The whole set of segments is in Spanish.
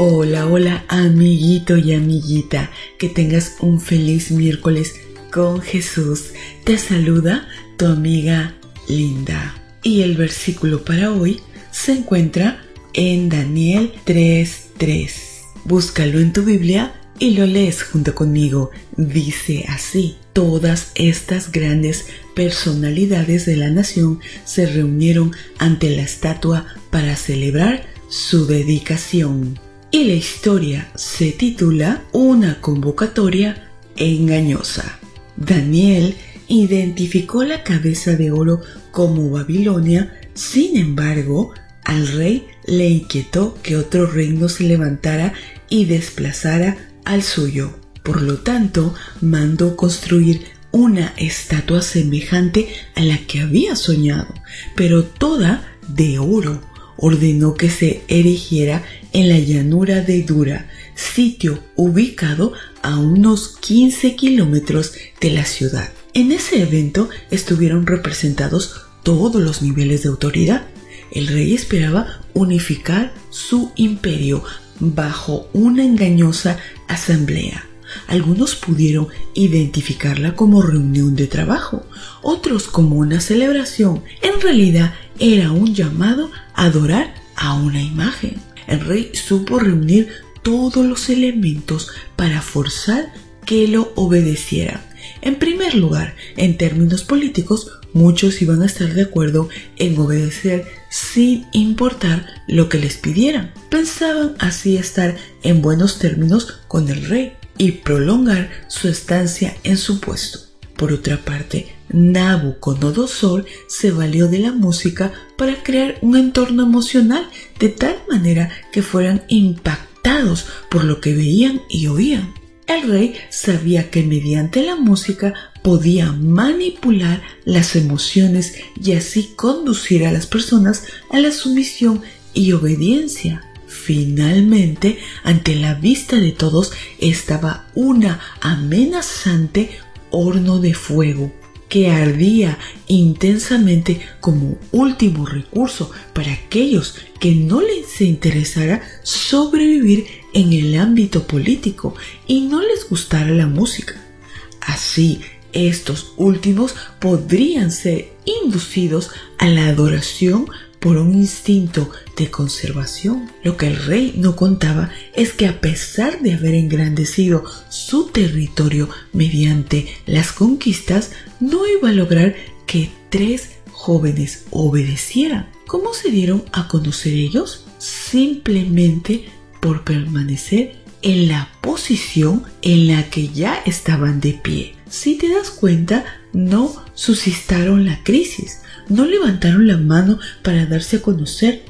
Hola, hola amiguito y amiguita, que tengas un feliz miércoles con Jesús. Te saluda tu amiga Linda. Y el versículo para hoy se encuentra en Daniel 3:3. Búscalo en tu Biblia y lo lees junto conmigo. Dice así, todas estas grandes personalidades de la nación se reunieron ante la estatua para celebrar su dedicación y la historia se titula Una convocatoria engañosa. Daniel identificó la cabeza de oro como Babilonia, sin embargo, al rey le inquietó que otro reino se levantara y desplazara al suyo. Por lo tanto, mandó construir una estatua semejante a la que había soñado, pero toda de oro. Ordenó que se erigiera en la llanura de Dura, sitio ubicado a unos 15 kilómetros de la ciudad. En ese evento estuvieron representados todos los niveles de autoridad. El rey esperaba unificar su imperio bajo una engañosa asamblea. Algunos pudieron identificarla como reunión de trabajo, otros como una celebración. En realidad era un llamado a adorar a una imagen el rey supo reunir todos los elementos para forzar que lo obedecieran. En primer lugar, en términos políticos, muchos iban a estar de acuerdo en obedecer sin importar lo que les pidieran. Pensaban así estar en buenos términos con el rey y prolongar su estancia en su puesto. Por otra parte, Nabucodonosor se valió de la música para crear un entorno emocional de tal manera que fueran impactados por lo que veían y oían. El rey sabía que mediante la música podía manipular las emociones y así conducir a las personas a la sumisión y obediencia. Finalmente, ante la vista de todos estaba una amenazante horno de fuego que ardía intensamente como último recurso para aquellos que no les interesara sobrevivir en el ámbito político y no les gustara la música. Así, estos últimos podrían ser inducidos a la adoración por un instinto de conservación. Lo que el rey no contaba es que a pesar de haber engrandecido su territorio mediante las conquistas, no iba a lograr que tres jóvenes obedecieran. ¿Cómo se dieron a conocer ellos? Simplemente por permanecer en la posición en la que ya estaban de pie. Si te das cuenta, no suscitaron la crisis, no levantaron la mano para darse a conocer,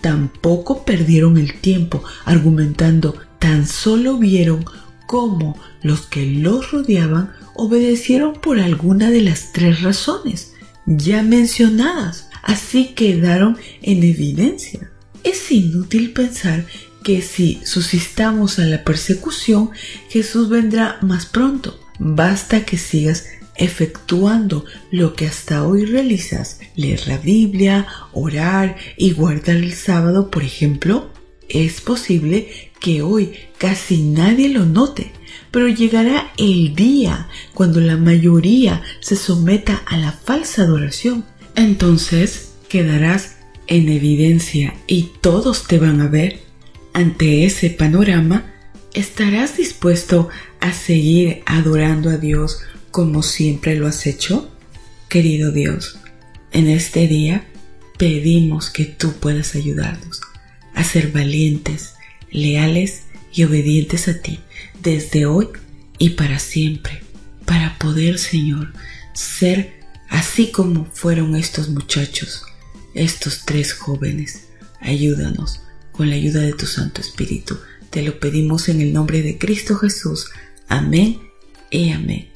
tampoco perdieron el tiempo argumentando, tan solo vieron cómo los que los rodeaban obedecieron por alguna de las tres razones ya mencionadas, así quedaron en evidencia. Es inútil pensar que si suscitamos a la persecución, Jesús vendrá más pronto. Basta que sigas efectuando lo que hasta hoy realizas, leer la Biblia, orar y guardar el sábado, por ejemplo, es posible que hoy casi nadie lo note, pero llegará el día cuando la mayoría se someta a la falsa adoración. Entonces quedarás en evidencia y todos te van a ver. Ante ese panorama, ¿estarás dispuesto a seguir adorando a Dios como siempre lo has hecho? Querido Dios, en este día pedimos que tú puedas ayudarnos a ser valientes, leales y obedientes a ti desde hoy y para siempre, para poder, Señor, ser así como fueron estos muchachos, estos tres jóvenes. Ayúdanos con la ayuda de tu Santo Espíritu. Te lo pedimos en el nombre de Cristo Jesús. Amén y amén.